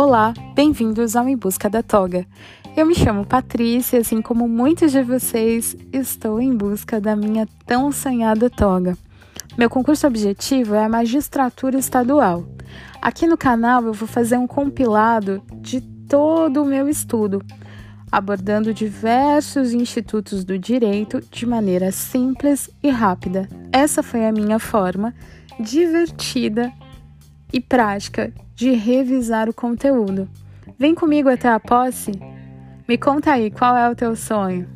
Olá, bem-vindos ao Em Busca da Toga. Eu me chamo Patrícia, assim como muitos de vocês, estou em busca da minha tão sonhada toga. Meu concurso objetivo é a magistratura estadual. Aqui no canal eu vou fazer um compilado de todo o meu estudo, abordando diversos institutos do direito de maneira simples e rápida. Essa foi a minha forma divertida e prática de revisar o conteúdo. Vem comigo até a posse? Me conta aí qual é o teu sonho.